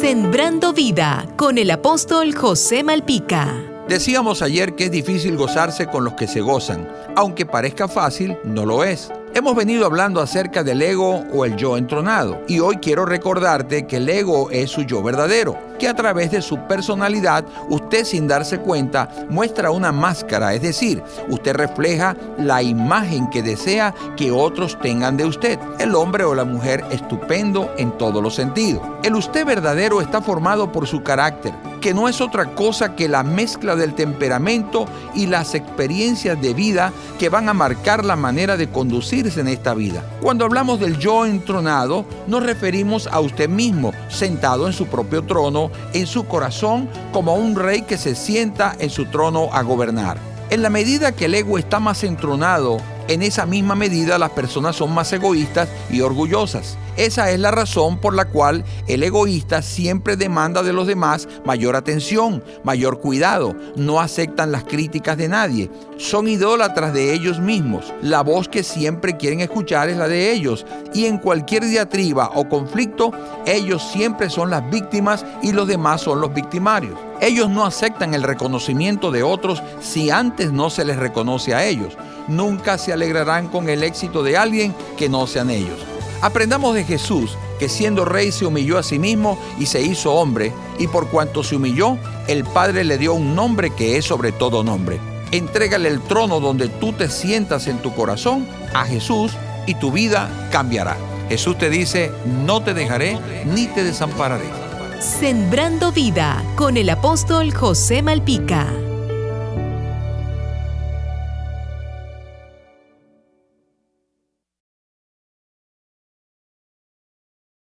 Sembrando vida con el apóstol José Malpica. Decíamos ayer que es difícil gozarse con los que se gozan. Aunque parezca fácil, no lo es. Hemos venido hablando acerca del ego o el yo entronado y hoy quiero recordarte que el ego es su yo verdadero, que a través de su personalidad usted sin darse cuenta muestra una máscara, es decir, usted refleja la imagen que desea que otros tengan de usted, el hombre o la mujer estupendo en todos los sentidos. El usted verdadero está formado por su carácter, que no es otra cosa que la mezcla del temperamento y las experiencias de vida que van a marcar la manera de conducirse en esta vida. Cuando hablamos del yo entronado, nos referimos a usted mismo, sentado en su propio trono, en su corazón, como un rey que se sienta en su trono a gobernar. En la medida que el ego está más entronado, en esa misma medida las personas son más egoístas y orgullosas. Esa es la razón por la cual el egoísta siempre demanda de los demás mayor atención, mayor cuidado. No aceptan las críticas de nadie. Son idólatras de ellos mismos. La voz que siempre quieren escuchar es la de ellos. Y en cualquier diatriba o conflicto, ellos siempre son las víctimas y los demás son los victimarios. Ellos no aceptan el reconocimiento de otros si antes no se les reconoce a ellos. Nunca se alegrarán con el éxito de alguien que no sean ellos. Aprendamos de Jesús, que siendo rey se humilló a sí mismo y se hizo hombre, y por cuanto se humilló, el Padre le dio un nombre que es sobre todo nombre. Entrégale el trono donde tú te sientas en tu corazón a Jesús y tu vida cambiará. Jesús te dice, no te dejaré ni te desampararé. Sembrando vida con el apóstol José Malpica.